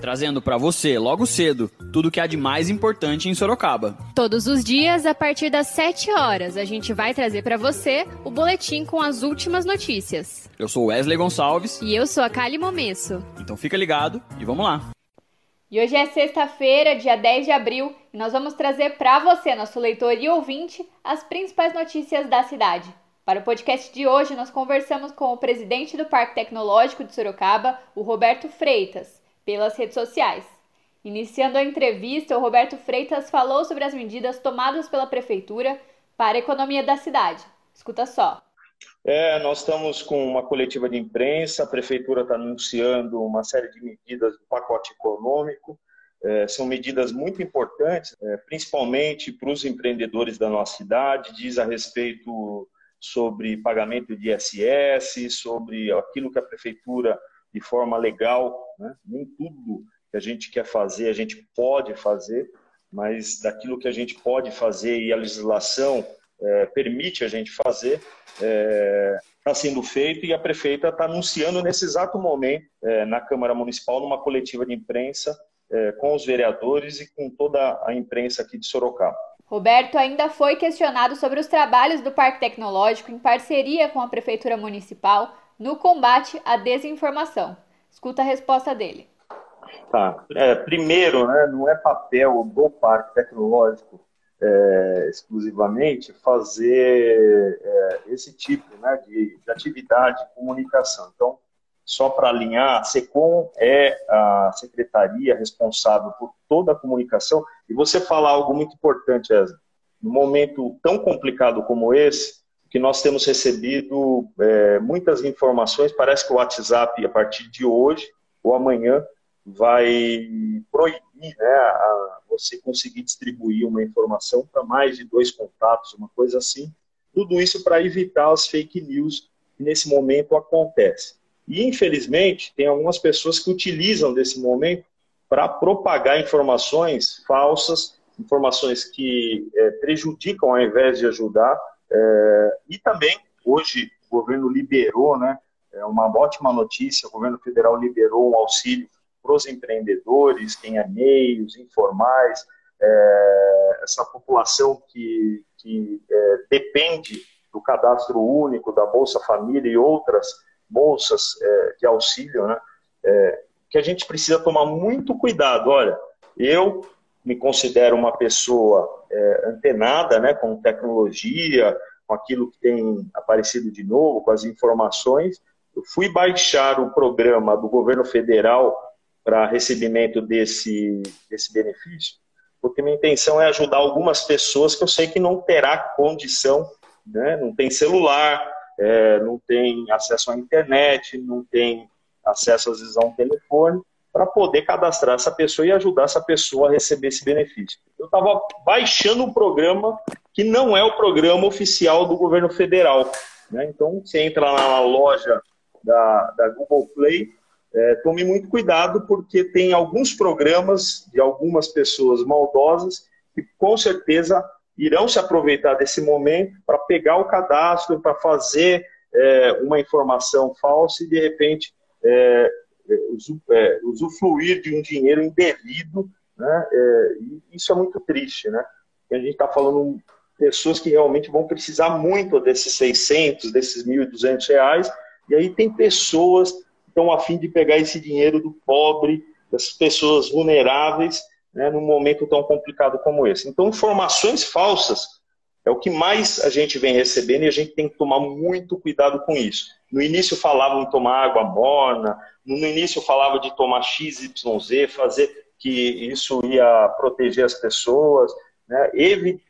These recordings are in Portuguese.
trazendo para você, logo cedo, tudo o que há de mais importante em Sorocaba. Todos os dias, a partir das 7 horas, a gente vai trazer para você o boletim com as últimas notícias. Eu sou Wesley Gonçalves. E eu sou a Kali Momesso. Então fica ligado e vamos lá. E hoje é sexta-feira, dia 10 de abril, e nós vamos trazer para você, nosso leitor e ouvinte, as principais notícias da cidade. Para o podcast de hoje, nós conversamos com o presidente do Parque Tecnológico de Sorocaba, o Roberto Freitas, pelas redes sociais. Iniciando a entrevista, o Roberto Freitas falou sobre as medidas tomadas pela prefeitura para a economia da cidade. Escuta só. É, nós estamos com uma coletiva de imprensa, a prefeitura está anunciando uma série de medidas do pacote econômico. É, são medidas muito importantes, é, principalmente para os empreendedores da nossa cidade, diz a respeito sobre pagamento de ISS, sobre aquilo que a prefeitura, de forma legal, né, nem tudo que a gente quer fazer, a gente pode fazer, mas daquilo que a gente pode fazer e a legislação é, permite a gente fazer, está é, tá sendo feito e a prefeita está anunciando nesse exato momento é, na Câmara Municipal, numa coletiva de imprensa, é, com os vereadores e com toda a imprensa aqui de Sorocaba. Roberto ainda foi questionado sobre os trabalhos do Parque Tecnológico em parceria com a Prefeitura Municipal no combate à desinformação. Escuta a resposta dele. Tá. É, primeiro, né, não é papel do Parque Tecnológico é, exclusivamente fazer é, esse tipo né, de, de, atividade de comunicação. Então, só para alinhar, a SECOM é a secretaria responsável por toda a comunicação. E você falar algo muito importante, Ezra, num momento tão complicado como esse, que nós temos recebido é, muitas informações, parece que o WhatsApp, a partir de hoje ou amanhã, vai proibir né, a, você conseguir distribuir uma informação para mais de dois contatos, uma coisa assim. Tudo isso para evitar as fake news que nesse momento acontecem. E, infelizmente, tem algumas pessoas que utilizam desse momento para propagar informações falsas, informações que é, prejudicam ao invés de ajudar. É, e também, hoje, o governo liberou, né, é uma ótima notícia, o governo federal liberou um auxílio para os empreendedores, quem é meios, informais, é, essa população que, que é, depende do cadastro único, da Bolsa Família e outras bolsas é, de auxílio, né, é, que a gente precisa tomar muito cuidado. Olha, eu me considero uma pessoa é, antenada né, com tecnologia, com aquilo que tem aparecido de novo, com as informações. Eu fui baixar o programa do governo federal para recebimento desse, desse benefício, porque minha intenção é ajudar algumas pessoas que eu sei que não terá condição, né? não tem celular, é, não tem acesso à internet, não tem acesso às vezes a um telefone, para poder cadastrar essa pessoa e ajudar essa pessoa a receber esse benefício. Eu estava baixando um programa que não é o programa oficial do governo federal. Né? Então, você entra na loja da, da Google Play, é, tome muito cuidado, porque tem alguns programas de algumas pessoas maldosas que com certeza irão se aproveitar desse momento para pegar o cadastro, para fazer é, uma informação falsa e, de repente, é usufruir de um dinheiro indevido. Né? É, isso é muito triste. Né? E a gente está falando pessoas que realmente vão precisar muito desses 600, desses 1.200 reais, e aí tem pessoas estão a fim de pegar esse dinheiro do pobre, das pessoas vulneráveis, né, num momento tão complicado como esse. Então, informações falsas é o que mais a gente vem recebendo e a gente tem que tomar muito cuidado com isso. No início falavam em tomar água morna, no início falava de tomar XYZ, fazer que isso ia proteger as pessoas. Né?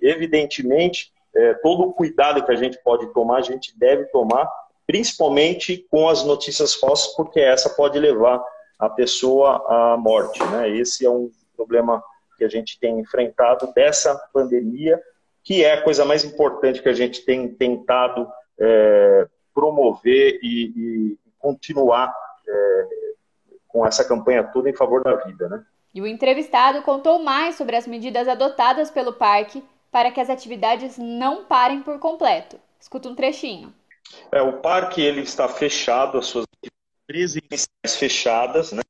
Evidentemente, é, todo o cuidado que a gente pode tomar, a gente deve tomar, principalmente com as notícias falsas, porque essa pode levar a pessoa à morte. Né? Esse é um problema que a gente tem enfrentado dessa pandemia, que é a coisa mais importante que a gente tem tentado é, promover e, e continuar é, com essa campanha toda em favor da vida, né? E o entrevistado contou mais sobre as medidas adotadas pelo parque para que as atividades não parem por completo. Escuta um trechinho. É, o parque ele está fechado, as suas presenciais fechadas, né?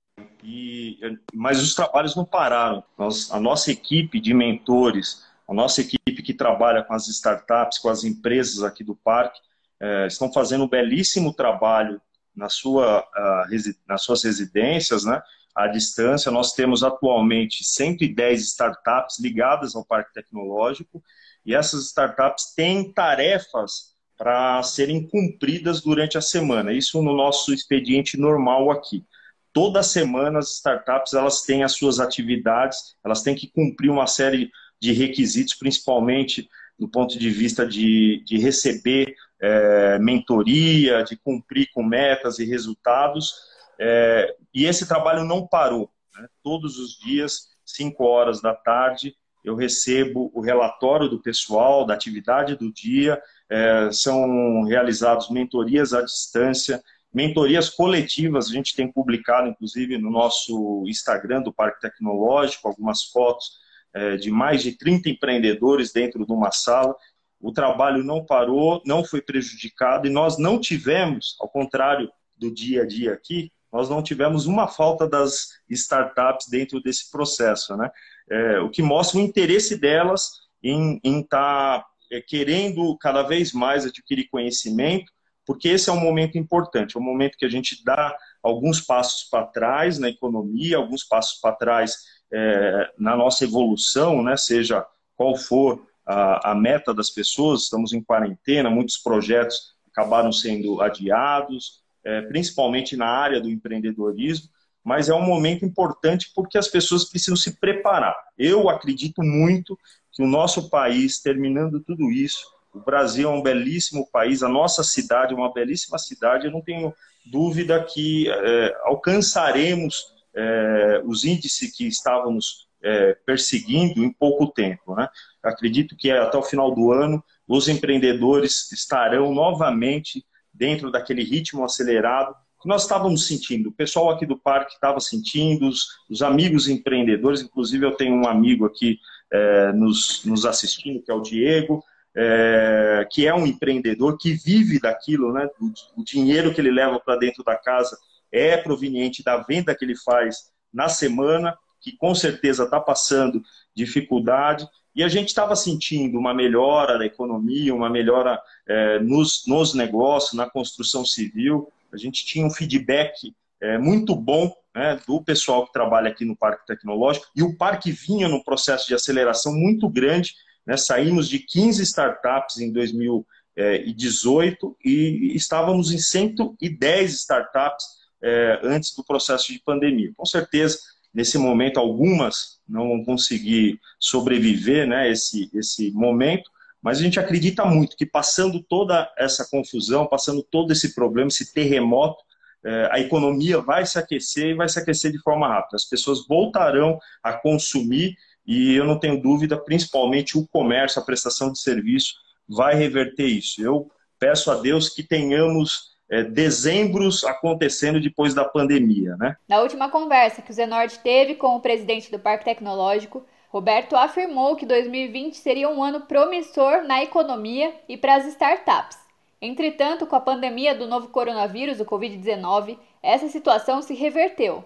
E, mas os trabalhos não pararam. Nós, a nossa equipe de mentores, a nossa equipe que trabalha com as startups, com as empresas aqui do parque, é, estão fazendo um belíssimo trabalho na sua, uh, nas suas residências, né? À distância, nós temos atualmente 110 startups ligadas ao Parque Tecnológico e essas startups têm tarefas para serem cumpridas durante a semana. Isso no nosso expediente normal aqui. Toda semana as startups elas têm as suas atividades, elas têm que cumprir uma série de requisitos, principalmente do ponto de vista de, de receber é, mentoria, de cumprir com metas e resultados. É, e esse trabalho não parou. Né? Todos os dias, 5 horas da tarde, eu recebo o relatório do pessoal, da atividade do dia, é, são realizados mentorias à distância, mentorias coletivas, a gente tem publicado, inclusive, no nosso Instagram do Parque Tecnológico, algumas fotos é, de mais de 30 empreendedores dentro de uma sala, o trabalho não parou, não foi prejudicado e nós não tivemos, ao contrário do dia a dia aqui, nós não tivemos uma falta das startups dentro desse processo, né? É, o que mostra o interesse delas em estar tá, é, querendo cada vez mais adquirir conhecimento, porque esse é um momento importante, é um momento que a gente dá alguns passos para trás na economia, alguns passos para trás é, na nossa evolução, né? Seja qual for a, a meta das pessoas, estamos em quarentena, muitos projetos acabaram sendo adiados, é, principalmente na área do empreendedorismo, mas é um momento importante porque as pessoas precisam se preparar. Eu acredito muito que o nosso país, terminando tudo isso, o Brasil é um belíssimo país, a nossa cidade é uma belíssima cidade, eu não tenho dúvida que é, alcançaremos é, os índices que estávamos é, perseguindo em pouco tempo. Né? Acredito que até o final do ano os empreendedores estarão novamente dentro daquele ritmo acelerado que nós estávamos sentindo. O pessoal aqui do parque estava sentindo, os, os, amigos empreendedores, inclusive eu tenho um amigo aqui é, nos, nos assistindo, que é o Diego, é, que é um empreendedor que vive daquilo, né? O, o dinheiro que ele leva para dentro da casa é proveniente da venda que ele faz na semana que com certeza está passando dificuldade, e a gente estava sentindo uma melhora da economia, uma melhora é, nos, nos negócios, na construção civil. A gente tinha um feedback é, muito bom né, do pessoal que trabalha aqui no Parque Tecnológico, e o parque vinha num processo de aceleração muito grande. Né, saímos de 15 startups em 2018 e estávamos em 110 startups é, antes do processo de pandemia. Com certeza, Nesse momento, algumas não vão conseguir sobreviver né, esse, esse momento, mas a gente acredita muito que passando toda essa confusão, passando todo esse problema, esse terremoto, é, a economia vai se aquecer e vai se aquecer de forma rápida. As pessoas voltarão a consumir e eu não tenho dúvida, principalmente o comércio, a prestação de serviço, vai reverter isso. Eu peço a Deus que tenhamos é, dezembros acontecendo depois da pandemia. Né? Na última conversa que o Zenorte teve com o presidente do Parque Tecnológico, Roberto afirmou que 2020 seria um ano promissor na economia e para as startups. Entretanto, com a pandemia do novo coronavírus, o Covid-19, essa situação se reverteu.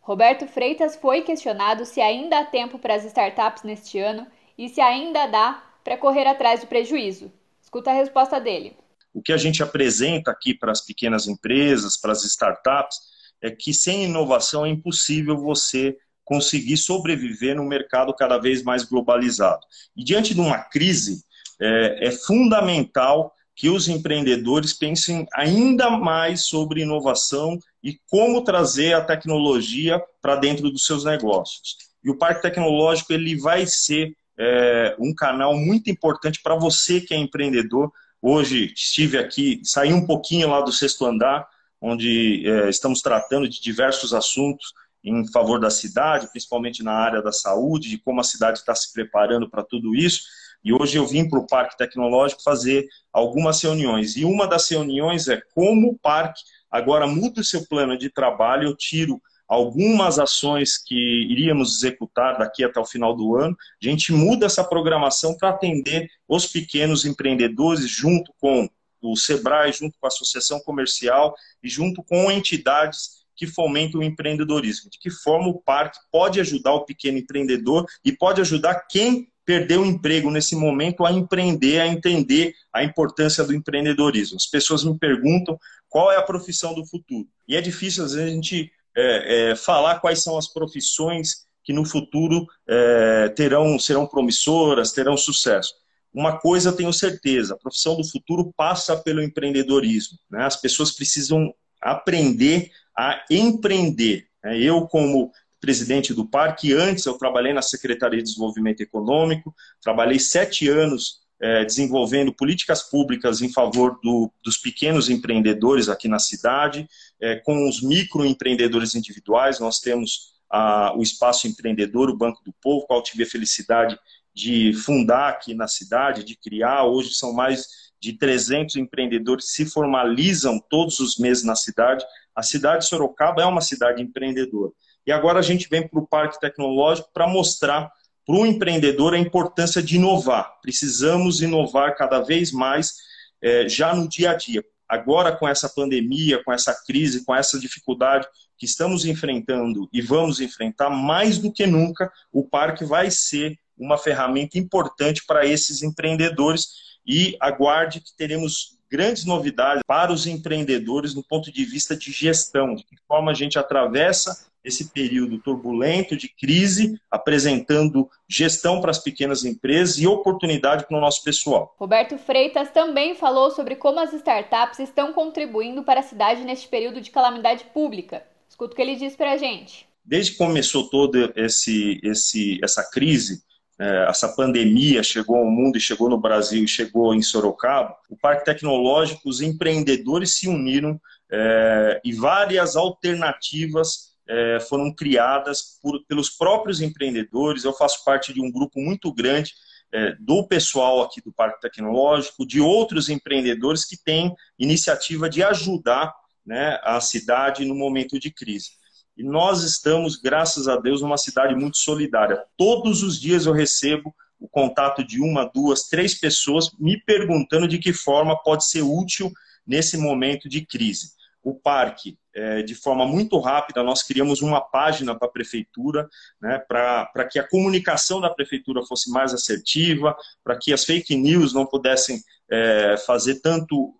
Roberto Freitas foi questionado se ainda há tempo para as startups neste ano e se ainda dá para correr atrás do prejuízo. Escuta a resposta dele. O que a gente apresenta aqui para as pequenas empresas, para as startups, é que sem inovação é impossível você conseguir sobreviver num mercado cada vez mais globalizado. E diante de uma crise, é, é fundamental que os empreendedores pensem ainda mais sobre inovação e como trazer a tecnologia para dentro dos seus negócios. E o Parque Tecnológico ele vai ser é, um canal muito importante para você que é empreendedor, Hoje estive aqui, saí um pouquinho lá do sexto andar, onde é, estamos tratando de diversos assuntos em favor da cidade, principalmente na área da saúde, de como a cidade está se preparando para tudo isso. E hoje eu vim para o Parque Tecnológico fazer algumas reuniões. E uma das reuniões é como o parque agora muda o seu plano de trabalho, eu tiro algumas ações que iríamos executar daqui até o final do ano. A gente muda essa programação para atender os pequenos empreendedores junto com o Sebrae, junto com a Associação Comercial e junto com entidades que fomentam o empreendedorismo. De que forma o parque pode ajudar o pequeno empreendedor e pode ajudar quem perdeu o emprego nesse momento a empreender, a entender a importância do empreendedorismo. As pessoas me perguntam qual é a profissão do futuro. E é difícil, às vezes, a gente é, é, falar quais são as profissões que no futuro é, terão, serão promissoras, terão sucesso. Uma coisa eu tenho certeza, a profissão do futuro passa pelo empreendedorismo. Né? As pessoas precisam aprender a empreender. Né? Eu, como presidente do parque, antes eu trabalhei na Secretaria de Desenvolvimento Econômico, trabalhei sete anos é, desenvolvendo políticas públicas em favor do, dos pequenos empreendedores aqui na cidade, é, com os microempreendedores individuais. Nós temos a, o Espaço Empreendedor, o Banco do Povo, qual tive a felicidade de fundar aqui na cidade, de criar. Hoje são mais de 300 empreendedores se formalizam todos os meses na cidade. A cidade de Sorocaba é uma cidade empreendedora. E agora a gente vem para o Parque Tecnológico para mostrar para o empreendedor a importância de inovar. Precisamos inovar cada vez mais é, já no dia a dia. Agora, com essa pandemia, com essa crise, com essa dificuldade que estamos enfrentando e vamos enfrentar, mais do que nunca, o parque vai ser uma ferramenta importante para esses empreendedores e aguarde que teremos grandes novidades para os empreendedores no ponto de vista de gestão, de que forma a gente atravessa esse período turbulento de crise, apresentando gestão para as pequenas empresas e oportunidade para o nosso pessoal. Roberto Freitas também falou sobre como as startups estão contribuindo para a cidade neste período de calamidade pública. Escuta o que ele diz para a gente. Desde que começou toda esse, esse, essa crise, é, essa pandemia chegou ao mundo e chegou no Brasil e chegou em Sorocaba, o Parque Tecnológico, os empreendedores se uniram é, e várias alternativas é, foram criadas por, pelos próprios empreendedores. Eu faço parte de um grupo muito grande é, do pessoal aqui do Parque Tecnológico, de outros empreendedores que têm iniciativa de ajudar né, a cidade no momento de crise. E nós estamos, graças a Deus, numa cidade muito solidária. Todos os dias eu recebo o contato de uma, duas, três pessoas me perguntando de que forma pode ser útil nesse momento de crise. O parque é, de forma muito rápida, nós criamos uma página para a prefeitura, né, para que a comunicação da prefeitura fosse mais assertiva, para que as fake news não pudessem é, fazer tanto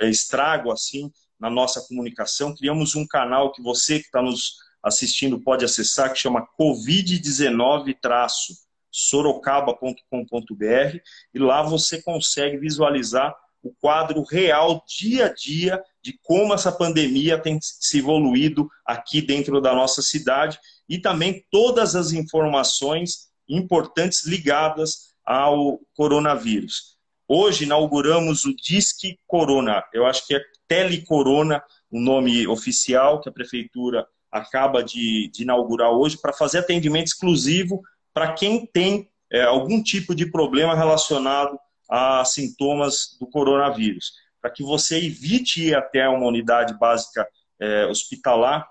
é, estrago assim na nossa comunicação. Criamos um canal que você que está nos assistindo pode acessar, que chama covid19-sorocaba.com.br, e lá você consegue visualizar o quadro real, dia a dia, de como essa pandemia tem se evoluído aqui dentro da nossa cidade e também todas as informações importantes ligadas ao coronavírus. Hoje inauguramos o Disque Corona, eu acho que é Telecorona, o nome oficial que a prefeitura acaba de, de inaugurar hoje, para fazer atendimento exclusivo para quem tem é, algum tipo de problema relacionado a sintomas do coronavírus. Para que você evite ir até uma unidade básica é, hospitalar,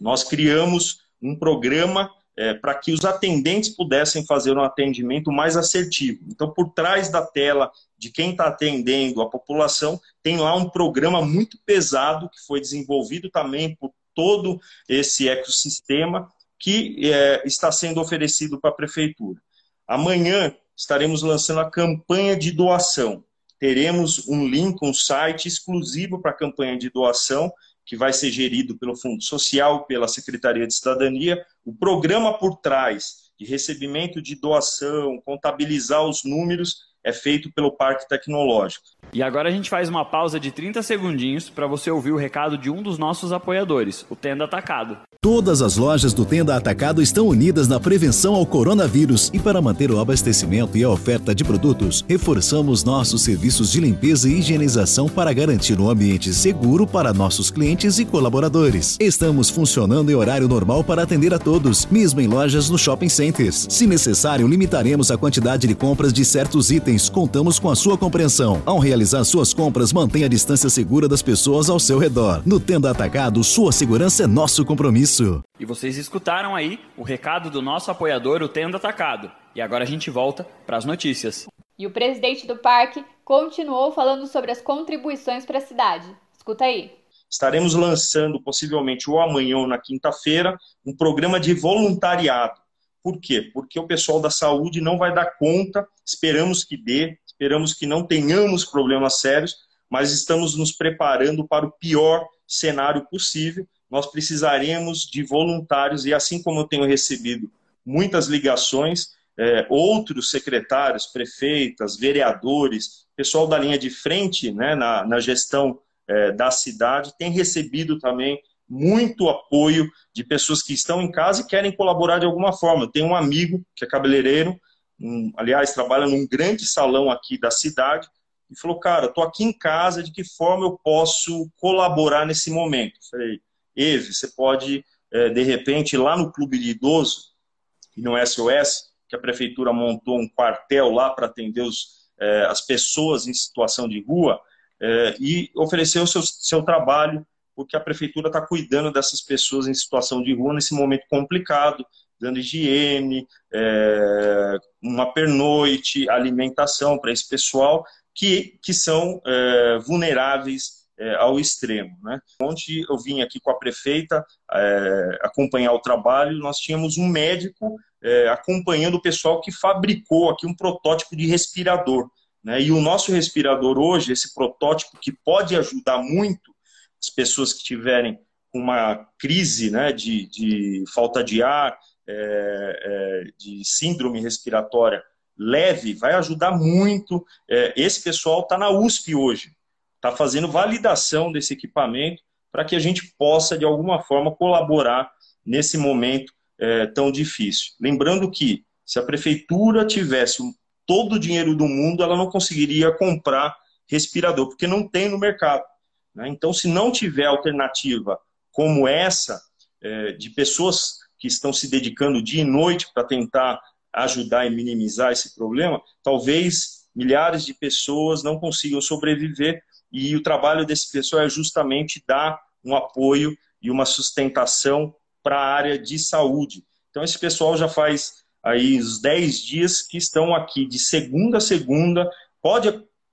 nós criamos um programa é, para que os atendentes pudessem fazer um atendimento mais assertivo. Então, por trás da tela de quem está atendendo a população, tem lá um programa muito pesado que foi desenvolvido também por todo esse ecossistema que é, está sendo oferecido para a prefeitura. Amanhã estaremos lançando a campanha de doação. Teremos um link, um site exclusivo para a campanha de doação, que vai ser gerido pelo Fundo Social, pela Secretaria de Cidadania. O programa por trás de recebimento de doação, contabilizar os números, é feito pelo Parque Tecnológico. E agora a gente faz uma pausa de 30 segundinhos para você ouvir o recado de um dos nossos apoiadores, o Tenda Atacado. Todas as lojas do Tenda Atacado estão unidas na prevenção ao coronavírus e para manter o abastecimento e a oferta de produtos, reforçamos nossos serviços de limpeza e higienização para garantir um ambiente seguro para nossos clientes e colaboradores. Estamos funcionando em horário normal para atender a todos, mesmo em lojas no shopping centers. Se necessário, limitaremos a quantidade de compras de certos itens. Contamos com a sua compreensão. Ao realizar suas compras, mantenha a distância segura das pessoas ao seu redor. No Tenda Atacado, sua segurança é nosso compromisso isso. E vocês escutaram aí o recado do nosso apoiador, o Tendo Atacado. E agora a gente volta para as notícias. E o presidente do parque continuou falando sobre as contribuições para a cidade. Escuta aí. Estaremos lançando, possivelmente ou amanhã ou na quinta-feira, um programa de voluntariado. Por quê? Porque o pessoal da saúde não vai dar conta, esperamos que dê, esperamos que não tenhamos problemas sérios, mas estamos nos preparando para o pior cenário possível nós precisaremos de voluntários, e assim como eu tenho recebido muitas ligações, é, outros secretários, prefeitas, vereadores, pessoal da linha de frente né, na, na gestão é, da cidade, tem recebido também muito apoio de pessoas que estão em casa e querem colaborar de alguma forma. Eu tenho um amigo que é cabeleireiro, um, aliás, trabalha num grande salão aqui da cidade, e falou, cara, estou aqui em casa, de que forma eu posso colaborar nesse momento? Falei, Eve, você pode, é, de repente, lá no clube de idoso, e no SOS, que a prefeitura montou um quartel lá para atender os, é, as pessoas em situação de rua, é, e oferecer o seu, seu trabalho, porque a prefeitura está cuidando dessas pessoas em situação de rua nesse momento complicado, dando higiene, é, uma pernoite, alimentação para esse pessoal que, que são é, vulneráveis é, ao extremo. Né? Onde eu vim aqui com a prefeita é, acompanhar o trabalho, nós tínhamos um médico é, acompanhando o pessoal que fabricou aqui um protótipo de respirador. Né? E o nosso respirador hoje, esse protótipo que pode ajudar muito as pessoas que tiverem uma crise né, de, de falta de ar, é, é, de síndrome respiratória leve, vai ajudar muito. É, esse pessoal está na USP hoje está fazendo validação desse equipamento para que a gente possa, de alguma forma, colaborar nesse momento é, tão difícil. Lembrando que, se a prefeitura tivesse todo o dinheiro do mundo, ela não conseguiria comprar respirador, porque não tem no mercado. Né? Então, se não tiver alternativa como essa, de pessoas que estão se dedicando dia e noite para tentar ajudar e minimizar esse problema, talvez milhares de pessoas não consigam sobreviver e o trabalho desse pessoal é justamente dar um apoio e uma sustentação para a área de saúde. Então, esse pessoal já faz aí os 10 dias que estão aqui, de segunda a segunda, pode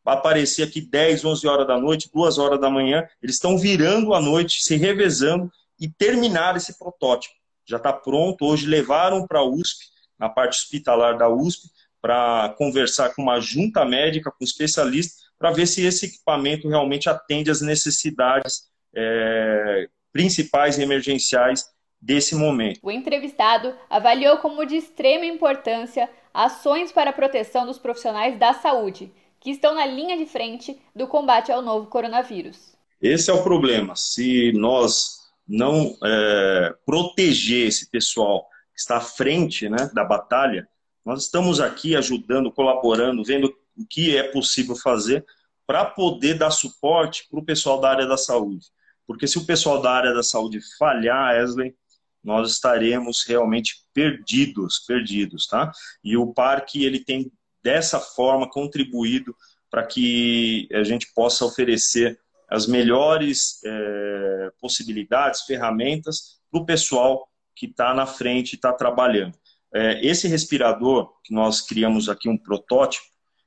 aparecer aqui 10, 11 horas da noite, 2 horas da manhã, eles estão virando a noite, se revezando e terminar esse protótipo. Já está pronto, hoje levaram para a USP, na parte hospitalar da USP, para conversar com uma junta médica, com especialistas, para ver se esse equipamento realmente atende às necessidades é, principais e emergenciais desse momento. O entrevistado avaliou como de extrema importância ações para a proteção dos profissionais da saúde, que estão na linha de frente do combate ao novo coronavírus. Esse é o problema. Se nós não é, proteger esse pessoal que está à frente né, da batalha, nós estamos aqui ajudando, colaborando, vendo o que é possível fazer para poder dar suporte para o pessoal da área da saúde. Porque se o pessoal da área da saúde falhar, Wesley, nós estaremos realmente perdidos, perdidos, tá? E o parque, ele tem dessa forma contribuído para que a gente possa oferecer as melhores é, possibilidades, ferramentas para o pessoal que está na frente e está trabalhando. É, esse respirador, que nós criamos aqui um protótipo,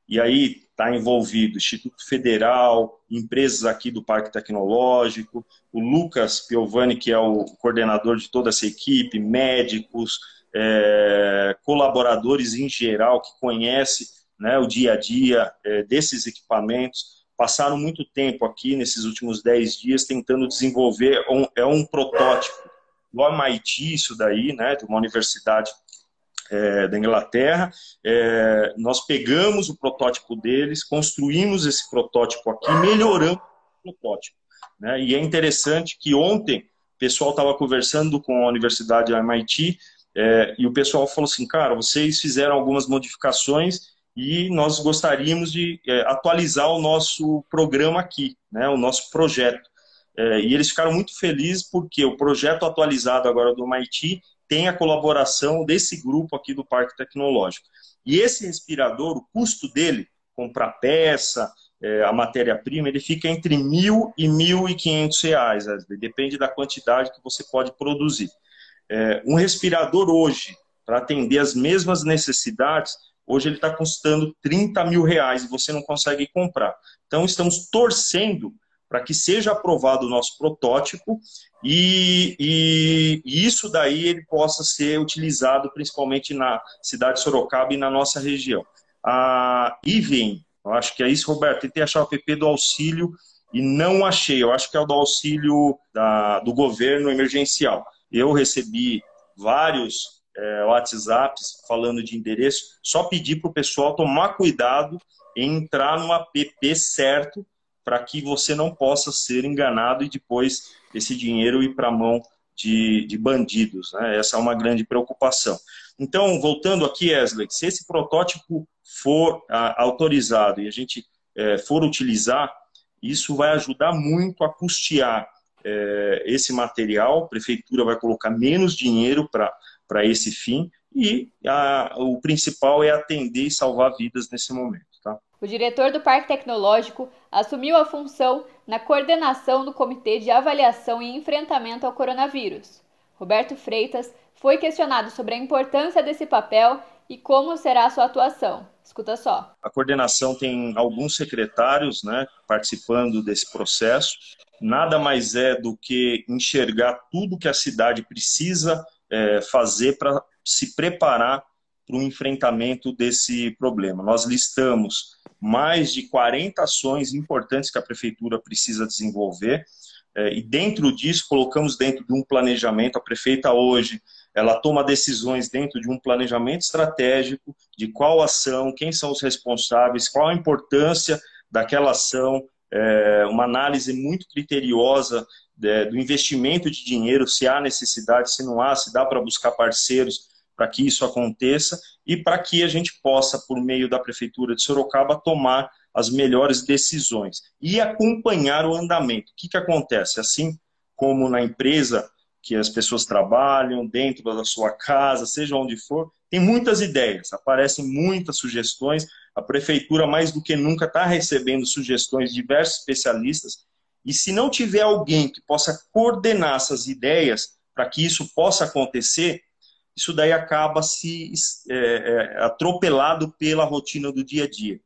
e aí está envolvido Instituto Federal, empresas aqui do Parque Tecnológico, o Lucas Piovani, que é o coordenador de toda essa equipe, médicos, é, colaboradores em geral que conhecem né, o dia a dia é, desses equipamentos, passaram muito tempo aqui nesses últimos 10 dias tentando desenvolver um, é um protótipo do MIT, isso daí, né, de uma universidade é, da Inglaterra. É, nós pegamos o protótipo deles, construímos esse protótipo aqui, melhoramos o protótipo. Né? E é interessante que ontem o pessoal estava conversando com a Universidade MIT é, e o pessoal falou assim, cara, vocês fizeram algumas modificações e nós gostaríamos de é, atualizar o nosso programa aqui, né, o nosso projeto. É, e eles ficaram muito felizes porque o projeto atualizado agora do MIT tem a colaboração desse grupo aqui do Parque Tecnológico. E esse respirador, o custo dele, comprar peça, é, a matéria-prima, ele fica entre mil e mil e quinhentos reais, depende da quantidade que você pode produzir. É, um respirador hoje, para atender as mesmas necessidades, hoje ele está custando 30 mil reais e você não consegue comprar. Então, estamos torcendo para que seja aprovado o nosso protótipo e, e, isso daí ele possa ser utilizado principalmente na cidade de Sorocaba e na nossa região. A IVEN, eu acho que é isso, Roberto, tentei achar o PP do auxílio e não achei, eu acho que é o do auxílio da, do governo emergencial. Eu recebi vários é, WhatsApps falando de endereço, só pedi para o pessoal tomar cuidado em entrar no app certo para que você não possa ser enganado e depois esse dinheiro ir para a mão de, de bandidos. Né? Essa é uma grande preocupação. Então, voltando aqui, Wesley, se esse protótipo for a, autorizado e a gente é, for utilizar, isso vai ajudar muito a custear é, esse material, a prefeitura vai colocar menos dinheiro para esse fim e a, o principal é atender e salvar vidas nesse momento. Tá? O diretor do Parque Tecnológico assumiu a função na coordenação do Comitê de Avaliação e Enfrentamento ao Coronavírus. Roberto Freitas foi questionado sobre a importância desse papel e como será a sua atuação. Escuta só. A coordenação tem alguns secretários né, participando desse processo. Nada mais é do que enxergar tudo que a cidade precisa é, fazer para se preparar para o enfrentamento desse problema. Nós listamos mais de 40 ações importantes que a prefeitura precisa desenvolver. É, e dentro disso, colocamos dentro de um planejamento. A prefeita hoje ela toma decisões dentro de um planejamento estratégico de qual ação, quem são os responsáveis, qual a importância daquela ação, é, uma análise muito criteriosa é, do investimento de dinheiro, se há necessidade, se não há, se dá para buscar parceiros para que isso aconteça e para que a gente possa, por meio da Prefeitura de Sorocaba, tomar as melhores decisões e acompanhar o andamento. O que, que acontece? Assim como na empresa que as pessoas trabalham, dentro da sua casa, seja onde for, tem muitas ideias, aparecem muitas sugestões. A prefeitura, mais do que nunca, está recebendo sugestões de diversos especialistas. E se não tiver alguém que possa coordenar essas ideias para que isso possa acontecer, isso daí acaba se é, é, atropelado pela rotina do dia a dia.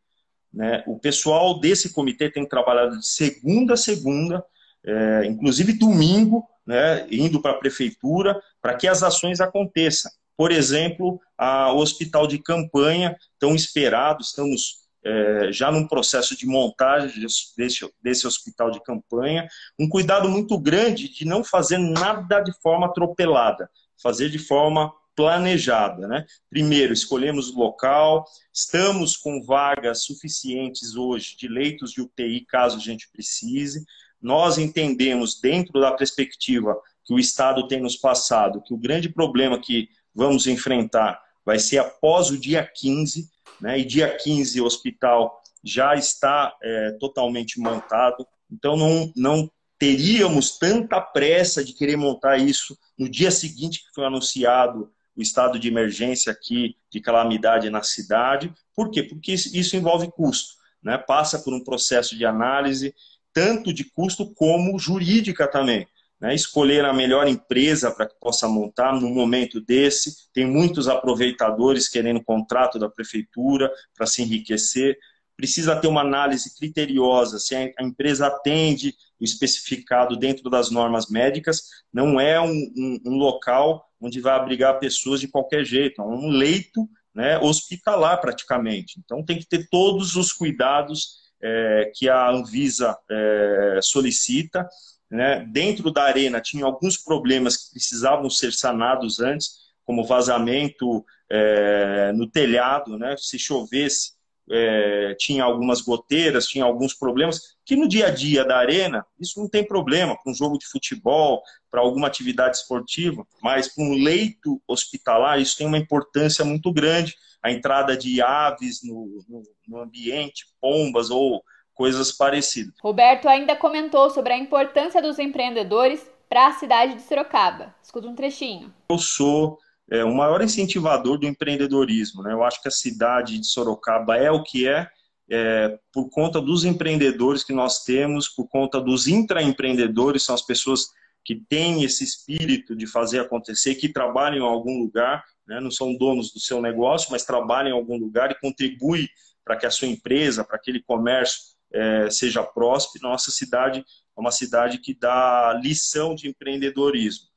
Né? O pessoal desse comitê tem trabalhado de segunda a segunda, é, inclusive domingo, né, indo para a prefeitura, para que as ações aconteçam. Por exemplo, o hospital de campanha, tão esperado, estamos é, já num processo de montagem desse, desse hospital de campanha, um cuidado muito grande de não fazer nada de forma atropelada, fazer de forma planejada. Né? Primeiro, escolhemos o local, estamos com vagas suficientes hoje de leitos de UTI, caso a gente precise. Nós entendemos, dentro da perspectiva que o Estado tem nos passado, que o grande problema que vamos enfrentar vai ser após o dia 15, né? e dia 15 o hospital já está é, totalmente montado, então não, não teríamos tanta pressa de querer montar isso no dia seguinte que foi anunciado o estado de emergência aqui, de calamidade na cidade. Por quê? Porque isso envolve custo, né? passa por um processo de análise, tanto de custo como jurídica também. Né? Escolher a melhor empresa para que possa montar no momento desse. Tem muitos aproveitadores querendo contrato da prefeitura para se enriquecer. Precisa ter uma análise criteriosa se a empresa atende o especificado dentro das normas médicas. Não é um, um, um local onde vai abrigar pessoas de qualquer jeito, é um leito né, hospitalar praticamente. Então tem que ter todos os cuidados é, que a Anvisa é, solicita. Né? Dentro da arena tinha alguns problemas que precisavam ser sanados antes. como vazamento é, no telhado, né? Se chovesse, é, tinha algumas goteiras, tinha alguns problemas, que no dia a dia da arena, isso não tem problema, para um jogo de futebol, para alguma atividade esportiva, mas para um leito hospitalar, isso tem uma importância muito grande. A entrada de aves no, no, no ambiente, pombas ou coisas parecidas. Roberto ainda comentou sobre a importância dos empreendedores para a cidade de Sorocaba. Escuta um trechinho. Eu sou é, o maior incentivador do empreendedorismo. Né? Eu acho que a cidade de Sorocaba é o que é, é, por conta dos empreendedores que nós temos, por conta dos intraempreendedores, são as pessoas que têm esse espírito de fazer acontecer, que trabalham em algum lugar, né? não são donos do seu negócio, mas trabalham em algum lugar e contribuem para que a sua empresa, para aquele comércio é, seja próspero. Nossa cidade é uma cidade que dá lição de empreendedorismo.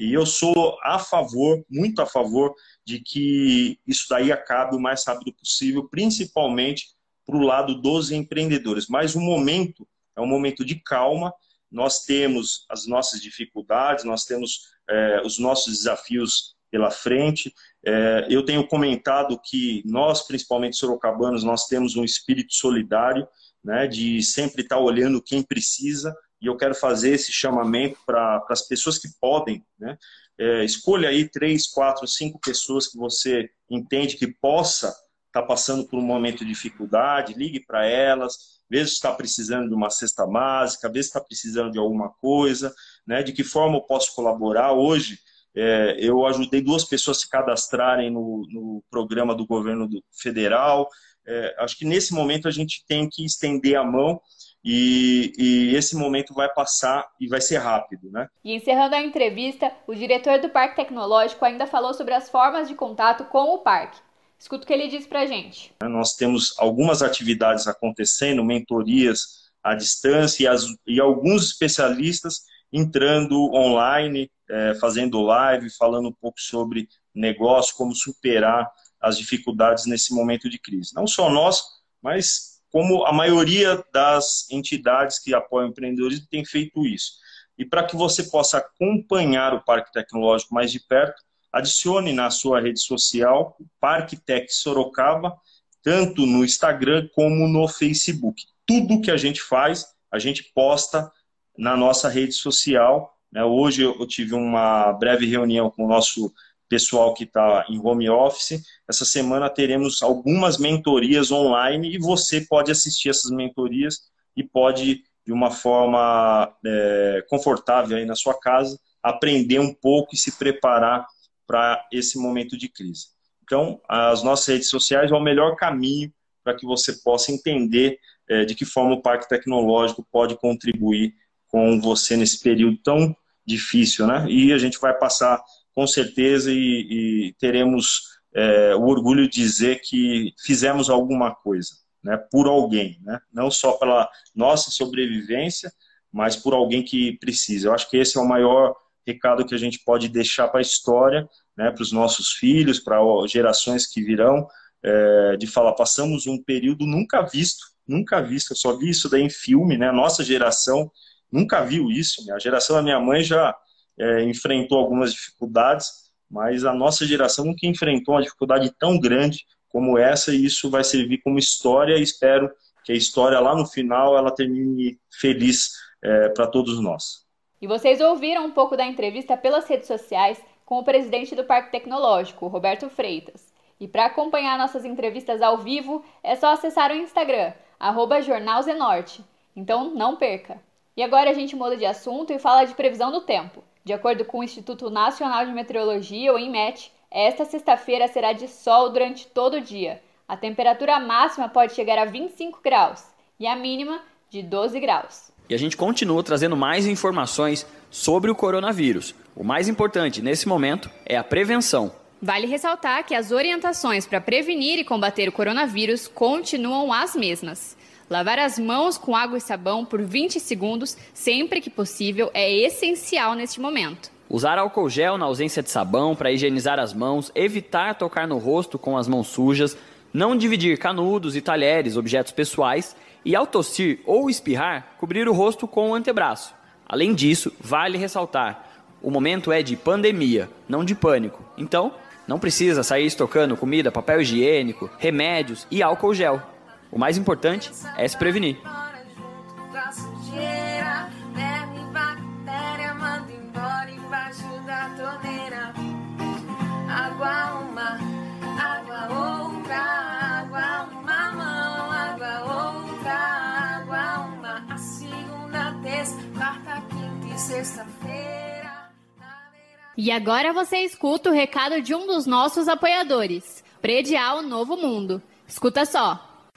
E eu sou a favor, muito a favor, de que isso daí acabe o mais rápido possível, principalmente para o lado dos empreendedores. Mas o momento é um momento de calma. Nós temos as nossas dificuldades, nós temos é, os nossos desafios pela frente. É, eu tenho comentado que nós, principalmente sorocabanos, nós temos um espírito solidário, né, de sempre estar olhando quem precisa, e eu quero fazer esse chamamento para as pessoas que podem, né? É, escolha aí três, quatro, cinco pessoas que você entende que possa estar tá passando por um momento de dificuldade, ligue para elas, veja se está precisando de uma cesta básica, veja se está precisando de alguma coisa, né? De que forma eu posso colaborar hoje? É, eu ajudei duas pessoas a se cadastrarem no, no programa do governo do, federal. É, acho que nesse momento a gente tem que estender a mão e, e, esse momento vai passar e vai ser rápido, né? E encerrando a entrevista, o diretor do Parque Tecnológico ainda falou sobre as formas de contato com o parque. Escuta o que ele disse para gente. Nós temos algumas atividades acontecendo, mentorias à distância e, as, e alguns especialistas entrando online, é, fazendo live, falando um pouco sobre negócio, como superar as dificuldades nesse momento de crise. Não só nós, mas como a maioria das entidades que apoiam empreendedorismo tem feito isso. E para que você possa acompanhar o Parque Tecnológico mais de perto, adicione na sua rede social o Parque Tech Sorocaba, tanto no Instagram como no Facebook. Tudo que a gente faz, a gente posta na nossa rede social. Né? Hoje eu tive uma breve reunião com o nosso pessoal que está em home office. Essa semana teremos algumas mentorias online e você pode assistir essas mentorias e pode, de uma forma é, confortável aí na sua casa, aprender um pouco e se preparar para esse momento de crise. Então, as nossas redes sociais é o melhor caminho para que você possa entender é, de que forma o Parque Tecnológico pode contribuir com você nesse período tão difícil, né? E a gente vai passar com certeza e, e teremos é, o orgulho de dizer que fizemos alguma coisa, né, por alguém, né, não só pela nossa sobrevivência, mas por alguém que precisa. Eu acho que esse é o maior recado que a gente pode deixar para a história, né, para os nossos filhos, para gerações que virão, é, de falar, passamos um período nunca visto, nunca visto, eu só vi isso daí em filme, né, nossa geração nunca viu isso, né, a geração da minha mãe já é, enfrentou algumas dificuldades, mas a nossa geração nunca enfrentou uma dificuldade tão grande como essa e isso vai servir como história e espero que a história lá no final ela termine feliz é, para todos nós. E vocês ouviram um pouco da entrevista pelas redes sociais com o presidente do Parque Tecnológico, Roberto Freitas. E para acompanhar nossas entrevistas ao vivo, é só acessar o Instagram, arroba Jornal Zenorte. Então não perca! E agora a gente muda de assunto e fala de previsão do tempo. De acordo com o Instituto Nacional de Meteorologia, o INMET, esta sexta-feira será de sol durante todo o dia. A temperatura máxima pode chegar a 25 graus e a mínima de 12 graus. E a gente continua trazendo mais informações sobre o coronavírus. O mais importante nesse momento é a prevenção. Vale ressaltar que as orientações para prevenir e combater o coronavírus continuam as mesmas. Lavar as mãos com água e sabão por 20 segundos, sempre que possível, é essencial neste momento. Usar álcool gel na ausência de sabão para higienizar as mãos, evitar tocar no rosto com as mãos sujas, não dividir canudos e talheres, objetos pessoais, e ao tossir ou espirrar, cobrir o rosto com o antebraço. Além disso, vale ressaltar: O momento é de pandemia, não de pânico. Então, não precisa sair estocando comida, papel higiênico, remédios e álcool gel. O mais importante é se prevenir. E. E agora você escuta o recado de um dos nossos apoiadores, Predial Novo Mundo. Escuta só.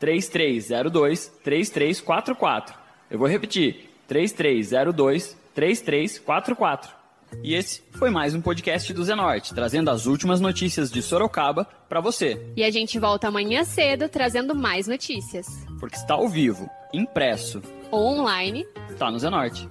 3302 3344. Eu vou repetir: 3302 3344. E esse foi mais um podcast do Zenorte, trazendo as últimas notícias de Sorocaba para você. E a gente volta amanhã cedo trazendo mais notícias. Porque está ao vivo, impresso ou online, tá no Zenorte.